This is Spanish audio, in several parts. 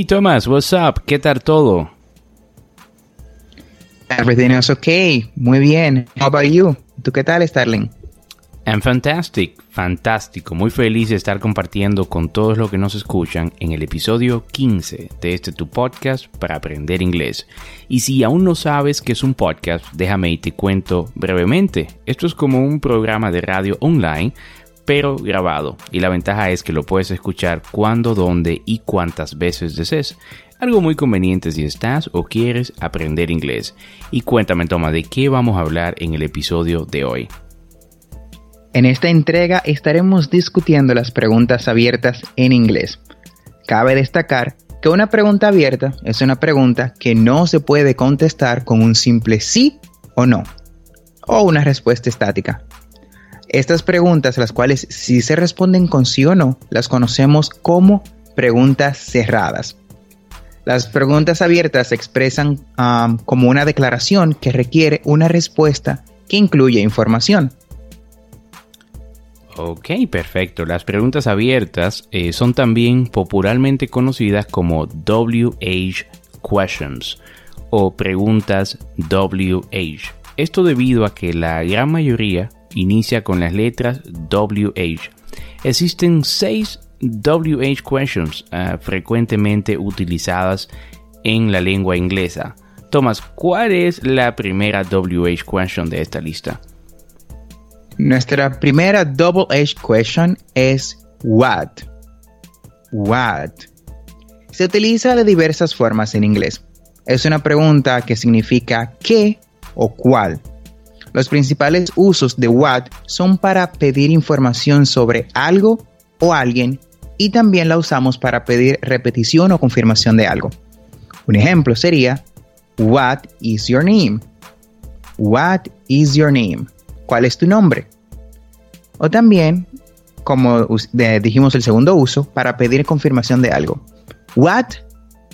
Y Tomás, what's up? ¿Qué tal todo? Everything is okay. Muy bien. How about you? ¿Tú qué tal, Starling? I'm fantastic, fantástico. Muy feliz de estar compartiendo con todos los que nos escuchan en el episodio 15 de este tu podcast para aprender inglés. Y si aún no sabes qué es un podcast, déjame y te cuento brevemente. Esto es como un programa de radio online pero grabado. Y la ventaja es que lo puedes escuchar cuando, dónde y cuántas veces desees. Algo muy conveniente si estás o quieres aprender inglés. Y cuéntame, Toma, ¿de qué vamos a hablar en el episodio de hoy? En esta entrega estaremos discutiendo las preguntas abiertas en inglés. Cabe destacar que una pregunta abierta es una pregunta que no se puede contestar con un simple sí o no, o una respuesta estática. Estas preguntas, las cuales si se responden con sí o no, las conocemos como preguntas cerradas. Las preguntas abiertas se expresan como una declaración que requiere una respuesta que incluye información. Ok, perfecto. Las preguntas abiertas eh, son también popularmente conocidas como WH questions o preguntas WH. Esto debido a que la gran mayoría inicia con las letras WH. Existen seis WH questions ah, frecuentemente utilizadas en la lengua inglesa. Thomas, ¿cuál es la primera WH question de esta lista? Nuestra primera WH question es what. What. Se utiliza de diversas formas en inglés. Es una pregunta que significa qué o cuál. Los principales usos de what son para pedir información sobre algo o alguien y también la usamos para pedir repetición o confirmación de algo. Un ejemplo sería What is your name? What is your name? ¿Cuál es tu nombre? O también, como dijimos el segundo uso, para pedir confirmación de algo. What?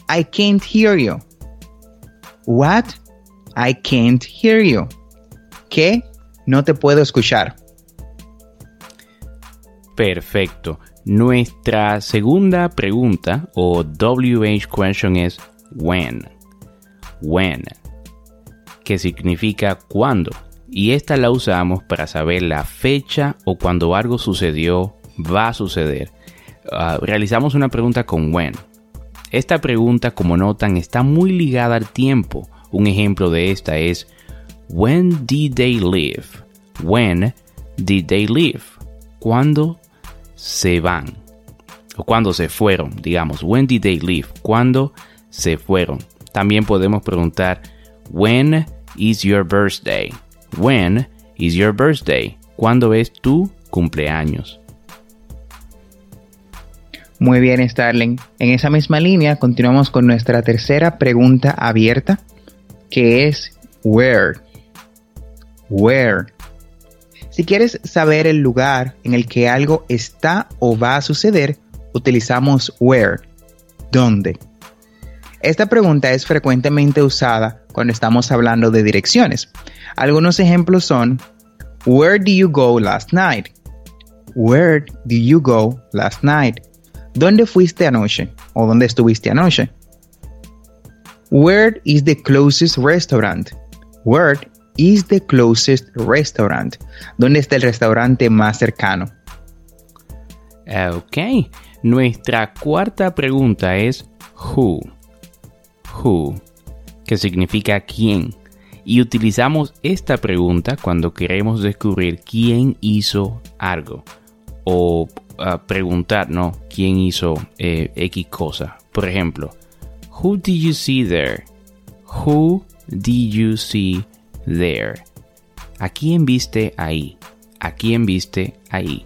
I can't hear you. What? I can't hear you que no te puedo escuchar. Perfecto. Nuestra segunda pregunta o WH question es when. When. Que significa cuándo. Y esta la usamos para saber la fecha o cuando algo sucedió, va a suceder. Ah, realizamos una pregunta con when. Esta pregunta, como notan, está muy ligada al tiempo. Un ejemplo de esta es When did they leave? When did they leave? ¿Cuándo se van? O cuando se fueron, digamos. When did they leave? ¿Cuándo se fueron? También podemos preguntar, When is your birthday? When is your birthday? ¿Cuándo es tu cumpleaños? Muy bien, Starling. En esa misma línea continuamos con nuestra tercera pregunta abierta, que es where. Where. Si quieres saber el lugar en el que algo está o va a suceder, utilizamos where. ¿Dónde? Esta pregunta es frecuentemente usada cuando estamos hablando de direcciones. Algunos ejemplos son, Where did you go last night? Where did you go last night? ¿Dónde fuiste anoche? ¿O dónde estuviste anoche? Where is the closest restaurant? Where is the closest restaurant? ¿Dónde está el restaurante más cercano? Ok, nuestra cuarta pregunta es who. Who, que significa quién. Y utilizamos esta pregunta cuando queremos descubrir quién hizo algo. O uh, preguntar. ¿Quién hizo eh, X cosa? Por ejemplo, Who did you see there? Who did you see there? ¿A quién viste ahí? ¿A quién viste ahí?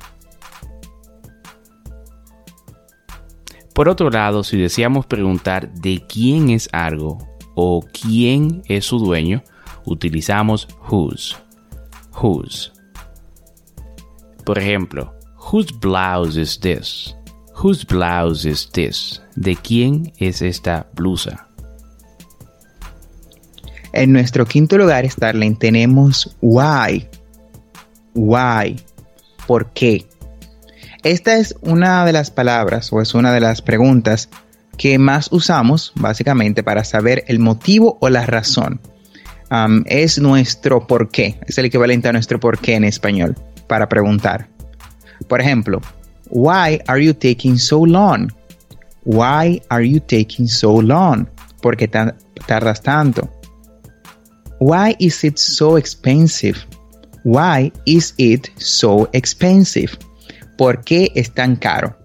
Por otro lado, si deseamos preguntar de quién es algo o quién es su dueño, utilizamos whose. Whose. Por ejemplo, whose blouse is this? Whose blouse is this? ¿De quién es esta blusa? En nuestro quinto lugar, Starling, tenemos why. Why. ¿Por qué? Esta es una de las palabras o es una de las preguntas que más usamos básicamente para saber el motivo o la razón. es nuestro por qué, es el equivalente a nuestro por qué en español, para preguntar. Por ejemplo, why are you taking so long? Why are you taking so long? ¿Por qué tardas tanto? Why is it so expensive? Why is it so expensive? ¿Por qué es tan caro?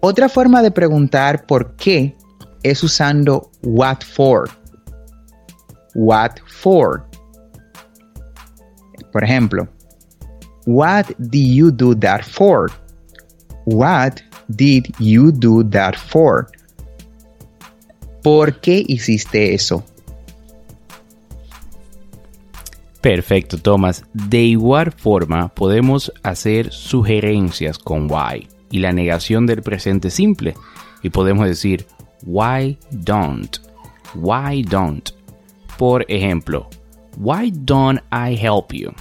Otra forma de preguntar por qué es usando what for. What for. Por ejemplo, What did you do that for? What did you do that for? ¿Por qué hiciste eso? Perfecto, Thomas. De igual forma, podemos hacer sugerencias con why y la negación del presente simple. Y podemos decir, why don't? Why don't? Por ejemplo, why don't I help you?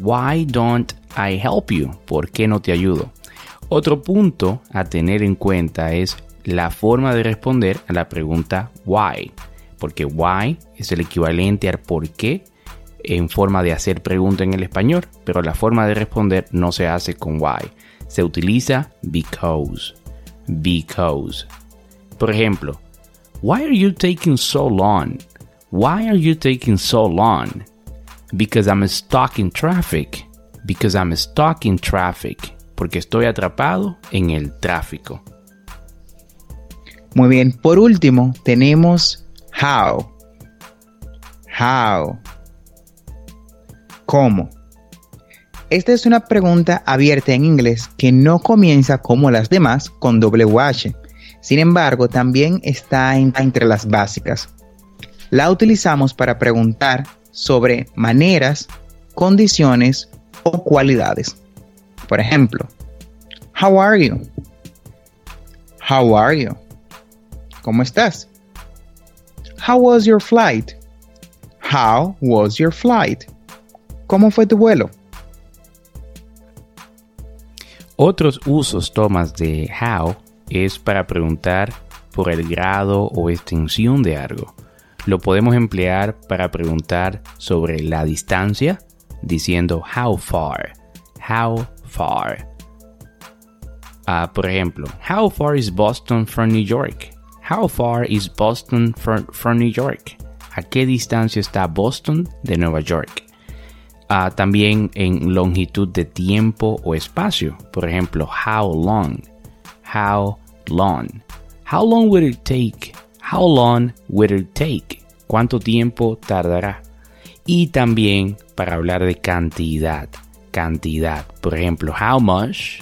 Why don't I help you? ¿Por qué no te ayudo? Otro punto a tener en cuenta es la forma de responder a la pregunta why, porque why es el equivalente al por qué en forma de hacer pregunta en el español, pero la forma de responder no se hace con why. Se utiliza because. Because. Por ejemplo, why are you taking so long? Why are you taking so long? Because I'm stuck in traffic. Because I'm stuck in traffic. Porque estoy atrapado en el tráfico. Muy bien. Por último, tenemos how. How. ¿Cómo? Esta es una pregunta abierta en inglés que no comienza como las demás con WH. Sin embargo, también está entre las básicas. La utilizamos para preguntar sobre maneras, condiciones o cualidades. Por ejemplo, How are you? How are you? ¿Cómo estás? How was your flight? How was your flight? ¿Cómo fue tu vuelo? Otros usos tomas de how es para preguntar por el grado o extensión de algo. Lo podemos emplear para preguntar sobre la distancia diciendo how far. How far. Uh, por ejemplo, how far is Boston from New York? How far is Boston from New York? ¿A qué distancia está Boston de Nueva York? Uh, también en longitud de tiempo o espacio. Por ejemplo, how long. How long. How long will it take? How long will it take? ¿Cuánto tiempo tardará? Y también para hablar de cantidad. Cantidad. Por ejemplo, how much,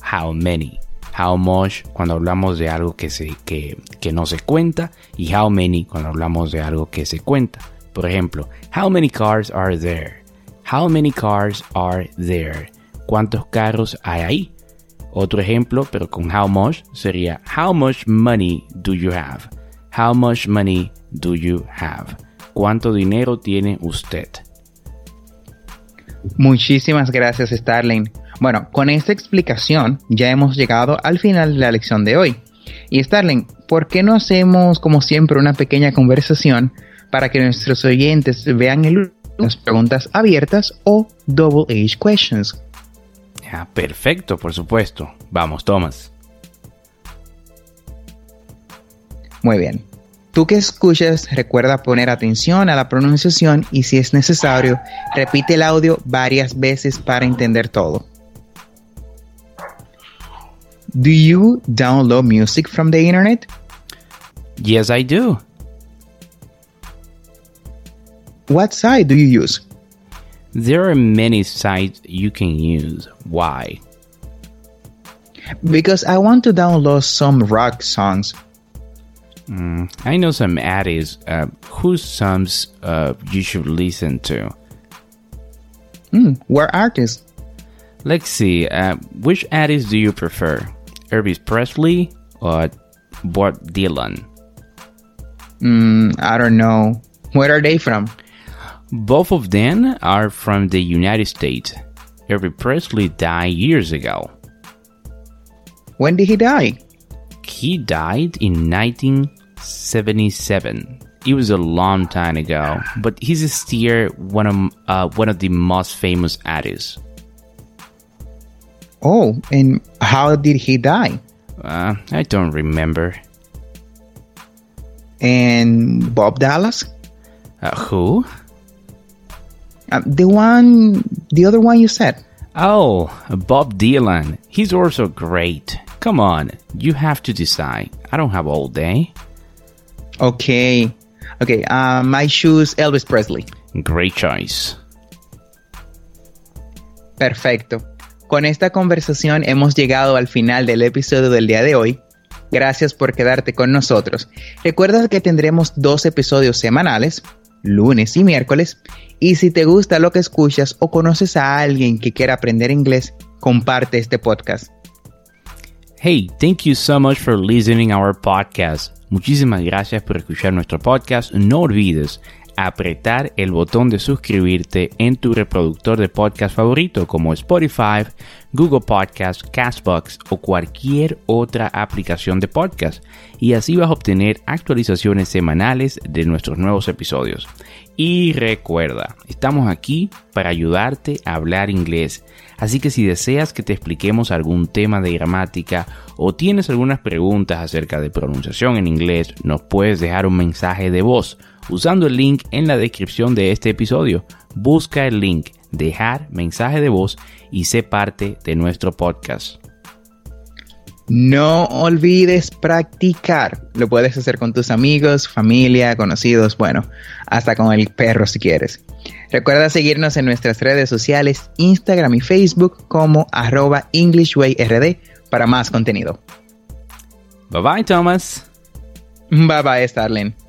how many. How much cuando hablamos de algo que, se, que, que no se cuenta y how many cuando hablamos de algo que se cuenta. Por ejemplo, how many cars are there? How many cars are there? ¿Cuántos carros hay ahí? Otro ejemplo, pero con how much, sería how much money do you have? How much money do you have? ¿Cuánto dinero tiene usted? Muchísimas gracias, Starling. Bueno, con esta explicación ya hemos llegado al final de la lección de hoy. Y Starling, ¿por qué no hacemos como siempre una pequeña conversación para que nuestros oyentes vean el, las preguntas abiertas o double age questions? Ah, perfecto, por supuesto. Vamos, Thomas. Muy bien. Tú que escuchas, recuerda poner atención a la pronunciación y si es necesario, repite el audio varias veces para entender todo. Do you download music from the internet? Yes, I do. What site do you use? There are many sites you can use. Why? Because I want to download some rock songs. Mm, I know some artists uh, whose songs uh, you should listen to. Mm, what artists? Let's see. Uh, which artist do you prefer? Elvis Presley or Bob Dylan? Mm, I don't know. Where are they from? Both of them are from the United States. Elvis Presley died years ago. When did he die? He died in 1977. It was a long time ago, but he's still one of uh, one of the most famous artists. Oh, and how did he die? Uh, I don't remember. And Bob Dallas? Uh, who? Uh, the one, the other one you said. Oh, Bob Dylan. He's also great. Come on, you have to decide. I don't have all day. Okay. Okay, um, I choose Elvis Presley. Great choice. Perfecto. Con esta conversación hemos llegado al final del episodio del día de hoy. Gracias por quedarte con nosotros. Recuerda que tendremos dos episodios semanales, lunes y miércoles. Y si te gusta lo que escuchas o conoces a alguien que quiera aprender inglés, comparte este podcast. Hey, thank you so much for listening our podcast. Muchísimas gracias por escuchar nuestro podcast. No olvides apretar el botón de suscribirte en tu reproductor de podcast favorito como Spotify, Google Podcast, Castbox o cualquier otra aplicación de podcast y así vas a obtener actualizaciones semanales de nuestros nuevos episodios. Y recuerda, estamos aquí para ayudarte a hablar inglés. Así que si deseas que te expliquemos algún tema de gramática o tienes algunas preguntas acerca de pronunciación en inglés, nos puedes dejar un mensaje de voz usando el link en la descripción de este episodio. Busca el link, dejar mensaje de voz y sé parte de nuestro podcast. No olvides practicar. Lo puedes hacer con tus amigos, familia, conocidos, bueno, hasta con el perro si quieres. Recuerda seguirnos en nuestras redes sociales, Instagram y Facebook como arroba EnglishWayRD para más contenido. Bye bye, Thomas. Bye bye, Starling.